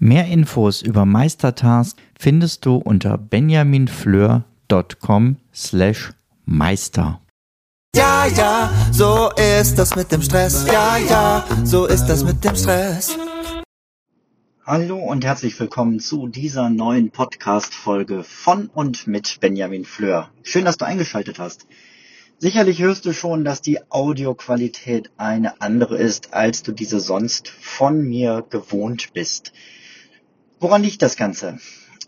Mehr Infos über Meistertask findest du unter benjaminfleur.com slash meister. Ja, ja, so ist das mit dem Stress. Ja, ja, so ist das mit dem Stress. Hallo und herzlich willkommen zu dieser neuen Podcast-Folge von und mit Benjamin Fleur. Schön, dass du eingeschaltet hast. Sicherlich hörst du schon, dass die Audioqualität eine andere ist, als du diese sonst von mir gewohnt bist. Woran liegt das Ganze?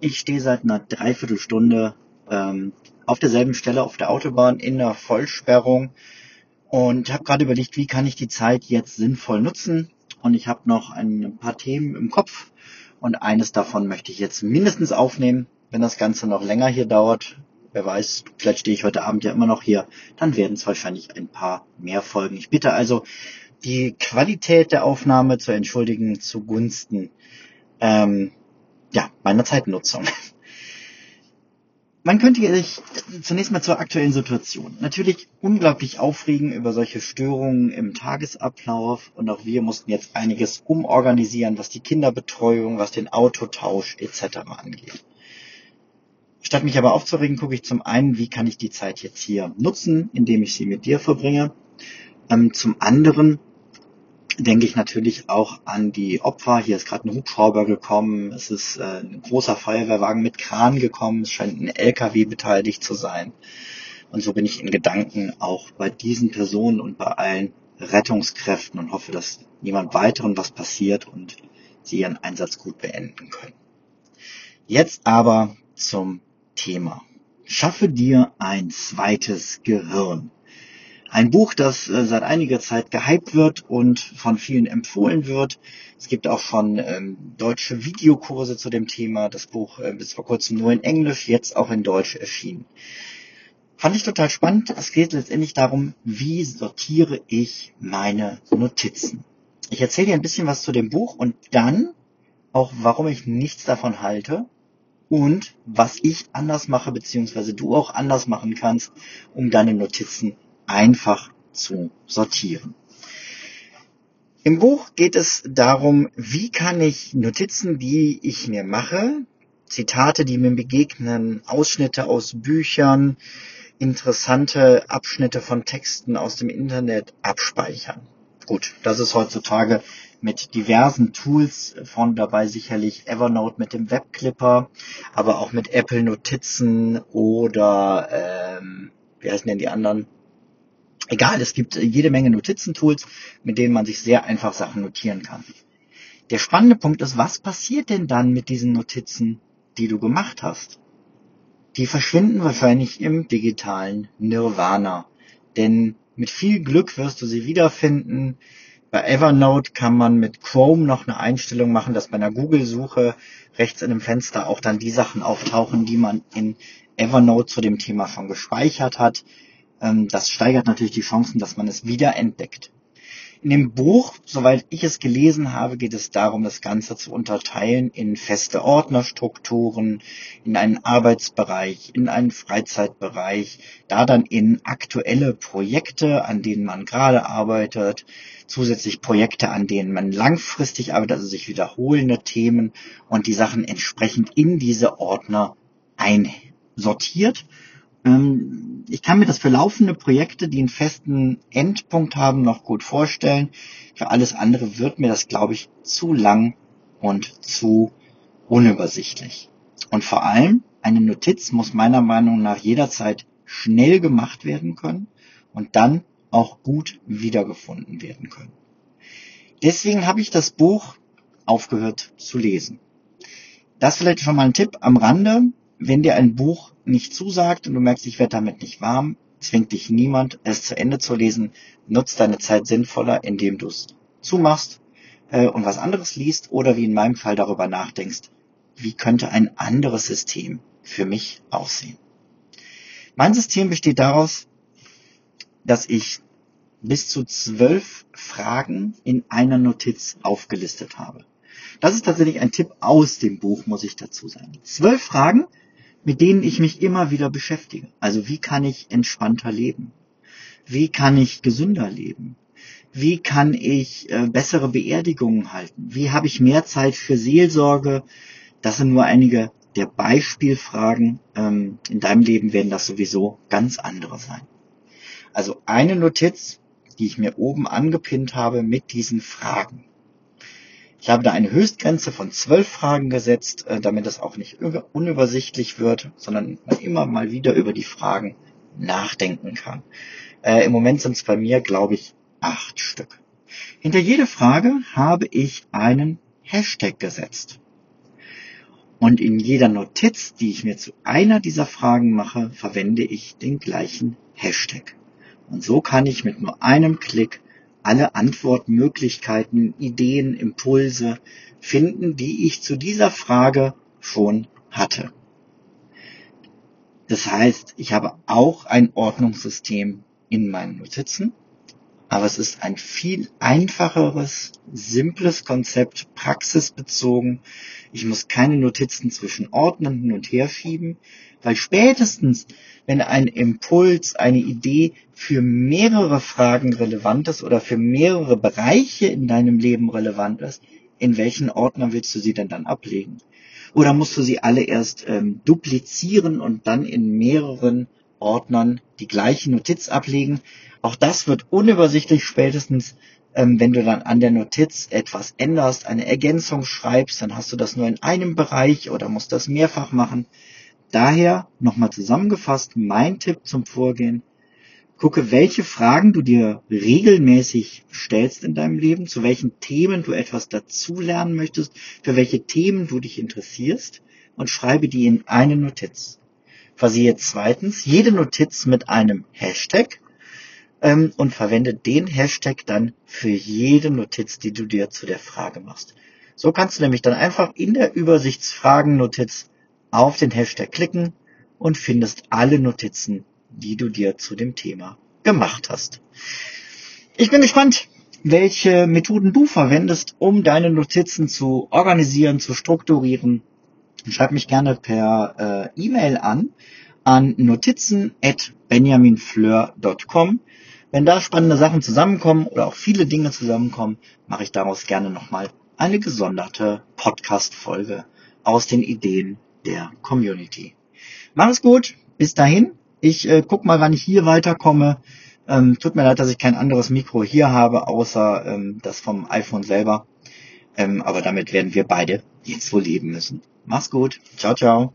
Ich stehe seit einer Dreiviertelstunde ähm, auf derselben Stelle auf der Autobahn in der Vollsperrung und habe gerade überlegt, wie kann ich die Zeit jetzt sinnvoll nutzen. Und ich habe noch ein paar Themen im Kopf und eines davon möchte ich jetzt mindestens aufnehmen. Wenn das Ganze noch länger hier dauert, wer weiß, vielleicht stehe ich heute Abend ja immer noch hier, dann werden es wahrscheinlich ein paar mehr Folgen. Ich bitte also, die Qualität der Aufnahme zu entschuldigen zugunsten ähm, ja, meiner Zeitnutzung. Man könnte sich zunächst mal zur aktuellen Situation natürlich unglaublich aufregen über solche Störungen im Tagesablauf und auch wir mussten jetzt einiges umorganisieren, was die Kinderbetreuung, was den Autotausch etc. angeht. Statt mich aber aufzuregen, gucke ich zum einen, wie kann ich die Zeit jetzt hier nutzen, indem ich sie mit dir verbringe. Ähm, zum anderen denke ich natürlich auch an die Opfer. Hier ist gerade ein Hubschrauber gekommen, es ist äh, ein großer Feuerwehrwagen mit Kran gekommen, es scheint ein LKW beteiligt zu sein. Und so bin ich in Gedanken auch bei diesen Personen und bei allen Rettungskräften und hoffe, dass niemand weiteren was passiert und sie ihren Einsatz gut beenden können. Jetzt aber zum Thema. Schaffe dir ein zweites Gehirn. Ein Buch, das äh, seit einiger Zeit gehypt wird und von vielen empfohlen wird. Es gibt auch schon ähm, deutsche Videokurse zu dem Thema. Das Buch äh, ist vor kurzem nur in Englisch, jetzt auch in Deutsch erschienen. Fand ich total spannend. Es geht letztendlich darum, wie sortiere ich meine Notizen. Ich erzähle dir ein bisschen was zu dem Buch und dann auch, warum ich nichts davon halte und was ich anders mache, beziehungsweise du auch anders machen kannst, um deine Notizen einfach zu sortieren. Im Buch geht es darum, wie kann ich Notizen, die ich mir mache, Zitate, die mir begegnen, Ausschnitte aus Büchern, interessante Abschnitte von Texten aus dem Internet abspeichern. Gut, das ist heutzutage mit diversen Tools von dabei sicherlich Evernote mit dem Webclipper, aber auch mit Apple Notizen oder ähm, wie heißen denn die anderen? Egal, es gibt jede Menge Notizentools, mit denen man sich sehr einfach Sachen notieren kann. Der spannende Punkt ist, was passiert denn dann mit diesen Notizen, die du gemacht hast? Die verschwinden wahrscheinlich im digitalen Nirvana. Denn mit viel Glück wirst du sie wiederfinden. Bei Evernote kann man mit Chrome noch eine Einstellung machen, dass bei einer Google-Suche rechts in dem Fenster auch dann die Sachen auftauchen, die man in Evernote zu dem Thema schon gespeichert hat. Ähm, das steigert natürlich die Chancen, dass man es wieder entdeckt. In dem Buch, soweit ich es gelesen habe, geht es darum, das Ganze zu unterteilen in feste Ordnerstrukturen, in einen Arbeitsbereich, in einen Freizeitbereich, da dann in aktuelle Projekte, an denen man gerade arbeitet, zusätzlich Projekte, an denen man langfristig arbeitet, also sich wiederholende Themen und die Sachen entsprechend in diese Ordner einsortiert ähm, ich kann mir das für laufende Projekte, die einen festen Endpunkt haben, noch gut vorstellen. Für alles andere wird mir das, glaube ich, zu lang und zu unübersichtlich. Und vor allem, eine Notiz muss meiner Meinung nach jederzeit schnell gemacht werden können und dann auch gut wiedergefunden werden können. Deswegen habe ich das Buch aufgehört zu lesen. Das vielleicht schon mal ein Tipp am Rande wenn dir ein Buch nicht zusagt und du merkst, ich werde damit nicht warm, zwingt dich niemand, es zu Ende zu lesen. Nutz deine Zeit sinnvoller, indem du es zumachst äh, und was anderes liest oder wie in meinem Fall darüber nachdenkst, wie könnte ein anderes System für mich aussehen. Mein System besteht daraus, dass ich bis zu zwölf Fragen in einer Notiz aufgelistet habe. Das ist tatsächlich ein Tipp aus dem Buch, muss ich dazu sagen. Zwölf Fragen, mit denen ich mich immer wieder beschäftige. Also wie kann ich entspannter leben? Wie kann ich gesünder leben? Wie kann ich äh, bessere Beerdigungen halten? Wie habe ich mehr Zeit für Seelsorge? Das sind nur einige der Beispielfragen. Ähm, in deinem Leben werden das sowieso ganz andere sein. Also eine Notiz, die ich mir oben angepinnt habe mit diesen Fragen. Ich habe da eine Höchstgrenze von zwölf Fragen gesetzt, äh, damit das auch nicht unübersichtlich wird, sondern man immer mal wieder über die Fragen nachdenken kann. Äh, Im Moment sind es bei mir, glaube ich, acht Stück. Hinter jede Frage habe ich einen Hashtag gesetzt. Und in jeder Notiz, die ich mir zu einer dieser Fragen mache, verwende ich den gleichen Hashtag. Und so kann ich mit nur einem Klick alle Antwortmöglichkeiten, Ideen, Impulse finden, die ich zu dieser Frage schon hatte. Das heißt, ich habe auch ein Ordnungssystem in meinen Notizen, aber es ist ein viel einfacheres, simples Konzept, praxisbezogen. Ich muss keine Notizen zwischen Ordnern hin und her schieben, weil spätestens, wenn ein Impuls, eine Idee für mehrere Fragen relevant ist oder für mehrere Bereiche in deinem Leben relevant ist, in welchen Ordner willst du sie denn dann ablegen? Oder musst du sie alle erst ähm, duplizieren und dann in mehreren Ordnern die gleiche Notiz ablegen? Auch das wird unübersichtlich spätestens, ähm, wenn du dann an der Notiz etwas änderst, eine Ergänzung schreibst, dann hast du das nur in einem Bereich oder musst das mehrfach machen. Daher nochmal zusammengefasst mein Tipp zum Vorgehen. Gucke, welche Fragen du dir regelmäßig stellst in deinem Leben, zu welchen Themen du etwas dazulernen möchtest, für welche Themen du dich interessierst und schreibe die in eine Notiz. Versiehe zweitens jede Notiz mit einem Hashtag ähm, und verwende den Hashtag dann für jede Notiz, die du dir zu der Frage machst. So kannst du nämlich dann einfach in der Übersichtsfragen-Notiz auf den Hashtag klicken und findest alle Notizen, die du dir zu dem Thema gemacht hast. Ich bin gespannt, welche Methoden du verwendest, um deine Notizen zu organisieren, zu strukturieren. Schreib mich gerne per äh, E-Mail an an notizen@benjaminfleur.com. Wenn da spannende Sachen zusammenkommen oder auch viele Dinge zusammenkommen, mache ich daraus gerne nochmal eine gesonderte Podcast-Folge aus den Ideen der Community. Mach es gut, bis dahin. Ich äh, guck mal, wann ich hier weiterkomme. Ähm, tut mir leid, dass ich kein anderes Mikro hier habe, außer ähm, das vom iPhone selber. Ähm, aber damit werden wir beide jetzt wohl leben müssen. Mach's gut. Ciao, ciao.